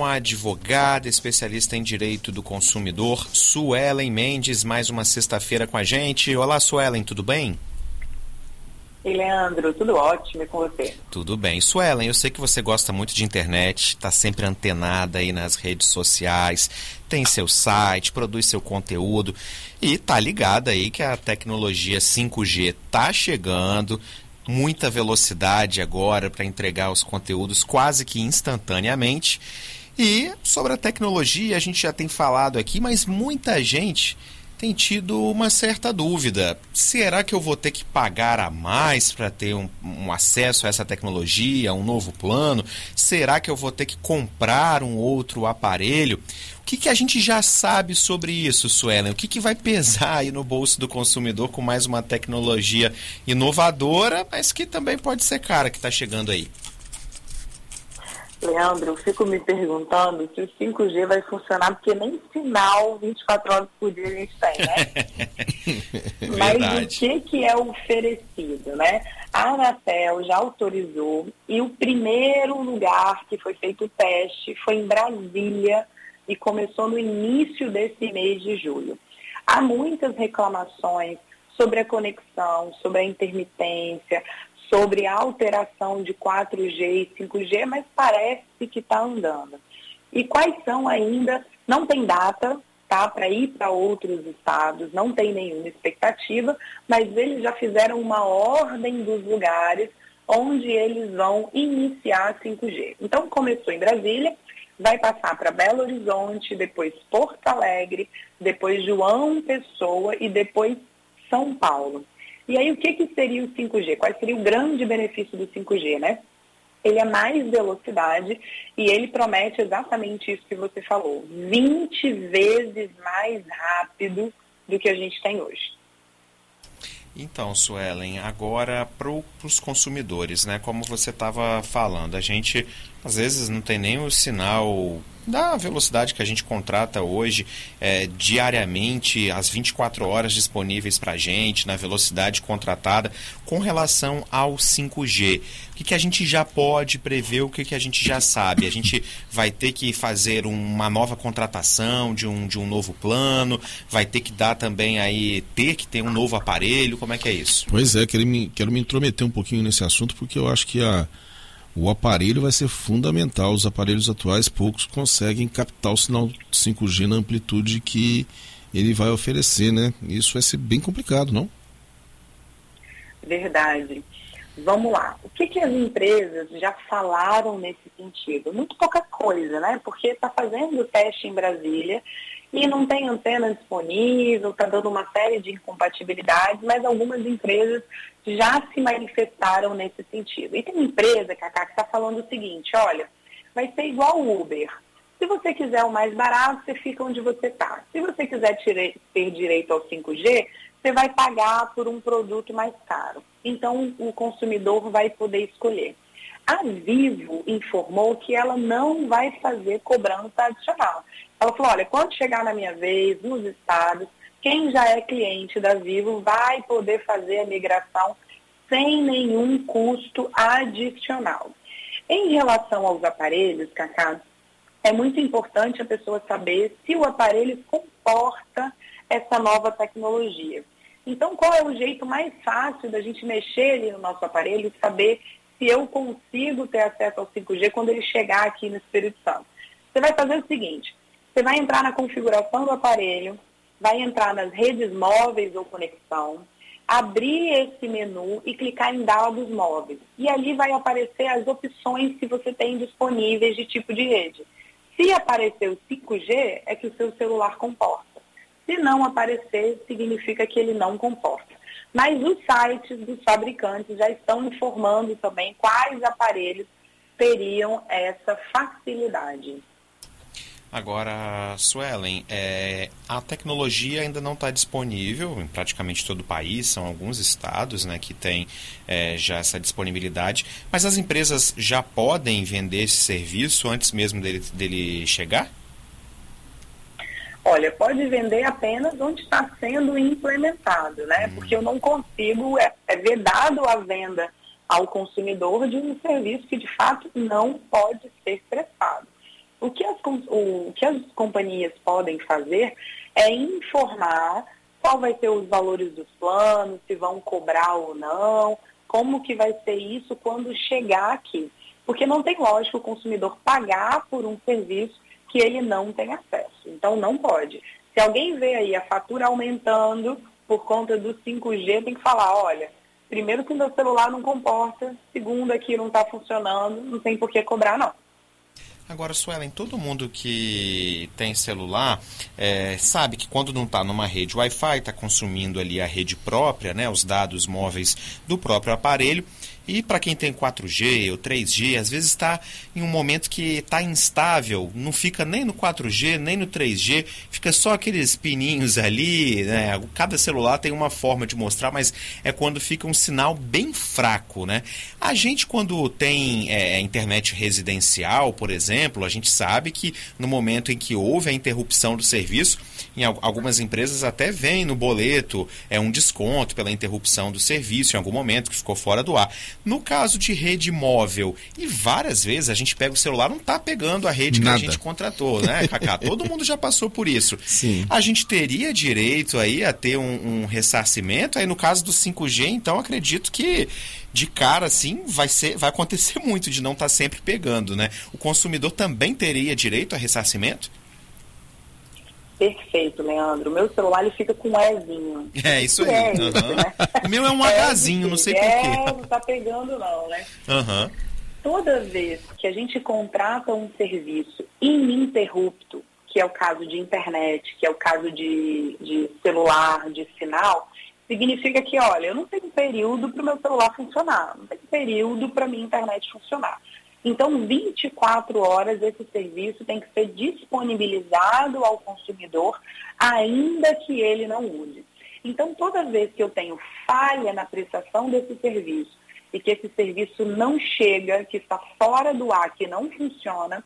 Uma advogada, especialista em direito do consumidor, Suelen Mendes, mais uma sexta-feira com a gente. Olá, Suelen, tudo bem? Ei, Leandro, tudo ótimo e com você? Tudo bem. Suelen, eu sei que você gosta muito de internet, está sempre antenada aí nas redes sociais, tem seu site, produz seu conteúdo e tá ligada aí que a tecnologia 5G tá chegando, muita velocidade agora para entregar os conteúdos quase que instantaneamente. E sobre a tecnologia, a gente já tem falado aqui, mas muita gente tem tido uma certa dúvida. Será que eu vou ter que pagar a mais para ter um, um, acesso a essa tecnologia, um novo plano? Será que eu vou ter que comprar um outro aparelho? O que, que a gente já sabe sobre isso, Suelen? O que, que vai pesar aí no bolso do consumidor com mais uma tecnologia inovadora, mas que também pode ser cara que está chegando aí? Leandro, eu fico me perguntando se o 5G vai funcionar, porque nem sinal 24 horas por dia a gente tem, né? Mas o que, que é oferecido, né? A Anatel já autorizou e o primeiro lugar que foi feito o teste foi em Brasília e começou no início desse mês de julho. Há muitas reclamações sobre a conexão, sobre a intermitência, sobre a alteração de 4G e 5G, mas parece que está andando. E quais são ainda, não tem data tá, para ir para outros estados, não tem nenhuma expectativa, mas eles já fizeram uma ordem dos lugares onde eles vão iniciar 5G. Então começou em Brasília, vai passar para Belo Horizonte, depois Porto Alegre, depois João Pessoa e depois São Paulo. E aí, o que, que seria o 5G? Qual seria o grande benefício do 5G, né? Ele é mais velocidade e ele promete exatamente isso que você falou, 20 vezes mais rápido do que a gente tem hoje. Então, Suelen, agora para os consumidores, né? Como você estava falando, a gente às vezes não tem nem o sinal da velocidade que a gente contrata hoje é, diariamente, as 24 horas disponíveis para a gente, na velocidade contratada, com relação ao 5G. O que, que a gente já pode prever, o que, que a gente já sabe? A gente vai ter que fazer uma nova contratação de um, de um novo plano, vai ter que dar também aí, ter que ter um novo aparelho, como é que é isso? Pois é, quero me, quero me intrometer um pouquinho nesse assunto, porque eu acho que a o aparelho vai ser fundamental. Os aparelhos atuais, poucos conseguem captar o sinal 5G na amplitude que ele vai oferecer, né? Isso vai ser bem complicado, não? Verdade. Vamos lá. O que, que as empresas já falaram nesse sentido? Muito pouca coisa, né? Porque está fazendo o teste em Brasília e não tem antena disponível, está dando uma série de incompatibilidades, mas algumas empresas já se manifestaram nesse sentido. E tem empresa, Cacá, que está falando o seguinte, olha, vai ser igual o Uber. Se você quiser o mais barato, você fica onde você está. Se você quiser ter direito ao 5G, você vai pagar por um produto mais caro. Então, o consumidor vai poder escolher. A Vivo informou que ela não vai fazer cobrança adicional. Ela falou, olha, quando chegar na minha vez, nos estados, quem já é cliente da Vivo vai poder fazer a migração sem nenhum custo adicional. Em relação aos aparelhos, Cacá, é muito importante a pessoa saber se o aparelho comporta essa nova tecnologia. Então, qual é o jeito mais fácil da gente mexer ali no nosso aparelho e saber se eu consigo ter acesso ao 5G quando ele chegar aqui no Espírito Santo? Você vai fazer o seguinte, você vai entrar na configuração do aparelho, vai entrar nas redes móveis ou conexão, abrir esse menu e clicar em dados móveis. E ali vai aparecer as opções que você tem disponíveis de tipo de rede. Se aparecer o 5G, é que o seu celular comporta. Se não aparecer, significa que ele não comporta. Mas os sites dos fabricantes já estão informando também quais aparelhos teriam essa facilidade. Agora, Suelen, é, a tecnologia ainda não está disponível em praticamente todo o país, são alguns estados né, que têm é, já essa disponibilidade, mas as empresas já podem vender esse serviço antes mesmo dele, dele chegar? Olha, pode vender apenas onde está sendo implementado, né? Hum. Porque eu não consigo, é, é vedado a venda ao consumidor de um serviço que de fato não pode ser prestado. O que, as, o que as companhias podem fazer é informar qual vai ser os valores dos planos, se vão cobrar ou não, como que vai ser isso quando chegar aqui. Porque não tem lógica o consumidor pagar por um serviço que ele não tem acesso. Então não pode. Se alguém vê aí a fatura aumentando por conta do 5G, tem que falar, olha, primeiro que o meu celular não comporta, segundo aqui não está funcionando, não tem por que cobrar não. Agora, Suelen, todo mundo que tem celular é, sabe que quando não está numa rede Wi-Fi, está consumindo ali a rede própria, né, os dados móveis do próprio aparelho. E para quem tem 4G ou 3G, às vezes está em um momento que está instável, não fica nem no 4G, nem no 3G, fica só aqueles pininhos ali, né? Cada celular tem uma forma de mostrar, mas é quando fica um sinal bem fraco, né? A gente, quando tem é, internet residencial, por exemplo, a gente sabe que no momento em que houve a interrupção do serviço, em algumas empresas até vem no boleto é um desconto pela interrupção do serviço em algum momento que ficou fora do ar. No caso de rede móvel, e várias vezes a gente pega o celular, não está pegando a rede Nada. que a gente contratou, né, Cacá? Todo mundo já passou por isso. Sim. A gente teria direito aí a ter um, um ressarcimento. Aí no caso do 5G, então acredito que de cara assim vai ser vai acontecer muito de não estar tá sempre pegando, né? O consumidor também teria direito a ressarcimento? Perfeito, Leandro. O meu celular ele fica com um Ezinho. É, isso aí. É uhum. isso, né? O meu é um é, Hzinho, não sei porquê. É, não tá pegando não, né? Uhum. Toda vez que a gente contrata um serviço ininterrupto, que é o caso de internet, que é o caso de, de celular, de sinal, significa que, olha, eu não tenho período para o meu celular funcionar, não tenho período para minha internet funcionar. Então, 24 horas esse serviço tem que ser disponibilizado ao consumidor, ainda que ele não use. Então, toda vez que eu tenho falha na prestação desse serviço e que esse serviço não chega, que está fora do ar, que não funciona,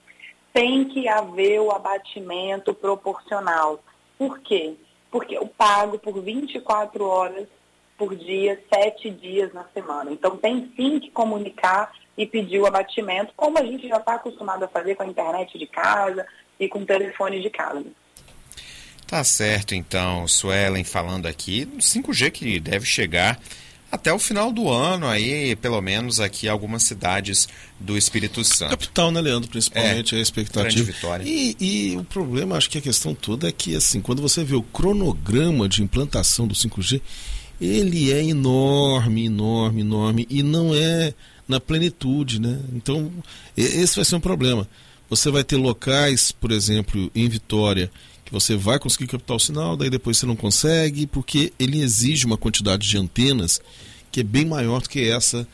tem que haver o abatimento proporcional. Por quê? Porque eu pago por 24 horas por dia, sete dias na semana. Então, tem sim que comunicar e pedir o abatimento, como a gente já está acostumado a fazer com a internet de casa e com o telefone de casa. Tá certo, então, Suelen falando aqui, 5G que deve chegar até o final do ano, aí, pelo menos aqui, algumas cidades do Espírito Santo. Capital, né, Leandro? Principalmente é, a expectativa. Vitória. E, e, o problema, acho que a questão toda é que, assim, quando você vê o cronograma de implantação do 5G, ele é enorme, enorme, enorme, e não é na plenitude, né? Então, esse vai ser um problema. Você vai ter locais, por exemplo, em Vitória, que você vai conseguir captar o sinal, daí depois você não consegue, porque ele exige uma quantidade de antenas que é bem maior do que essa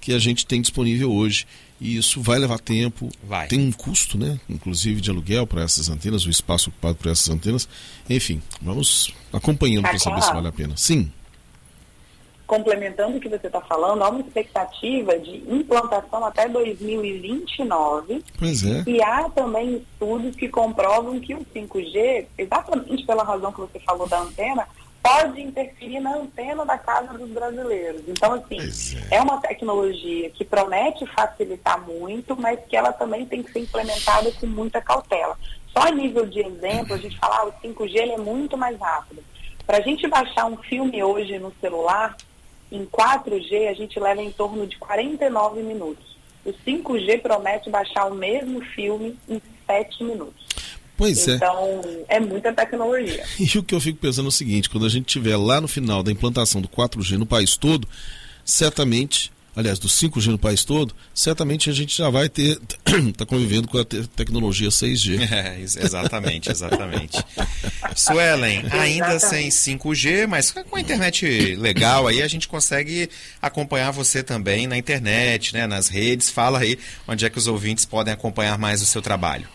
que a gente tem disponível hoje. E isso vai levar tempo, vai. tem um custo, né? Inclusive de aluguel para essas antenas, o espaço ocupado por essas antenas. Enfim, vamos acompanhando para saber se vale a pena. Sim complementando o que você está falando, há uma expectativa de implantação até 2029. Pois é. E há também estudos que comprovam que o 5G, exatamente pela razão que você falou da antena, pode interferir na antena da casa dos brasileiros. Então, assim, é. é. uma tecnologia que promete facilitar muito, mas que ela também tem que ser implementada com muita cautela. Só a nível de exemplo, a gente fala, ah, o 5G ele é muito mais rápido. Para a gente baixar um filme hoje no celular, em 4G, a gente leva em torno de 49 minutos. O 5G promete baixar o mesmo filme em 7 minutos. Pois é. Então, é muita tecnologia. E o que eu fico pensando é o seguinte: quando a gente tiver lá no final da implantação do 4G no país todo, certamente aliás, do 5G no país todo, certamente a gente já vai ter, está convivendo com a te tecnologia 6G. É, exatamente, exatamente. Suelen, ainda sem 5G, mas com a internet legal aí, a gente consegue acompanhar você também na internet, né, nas redes. Fala aí onde é que os ouvintes podem acompanhar mais o seu trabalho.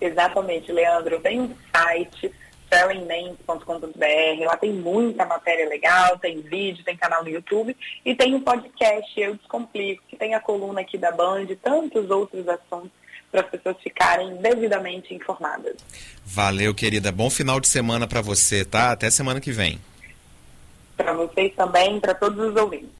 Exatamente, Leandro. Tem um site sellingnames.com.br. Lá tem muita matéria legal, tem vídeo, tem canal no YouTube e tem um podcast Eu Descomplico, que tem a coluna aqui da Band e tantos outros assuntos para as pessoas ficarem devidamente informadas. Valeu, querida. Bom final de semana para você, tá? Até semana que vem. Para vocês também, para todos os ouvintes.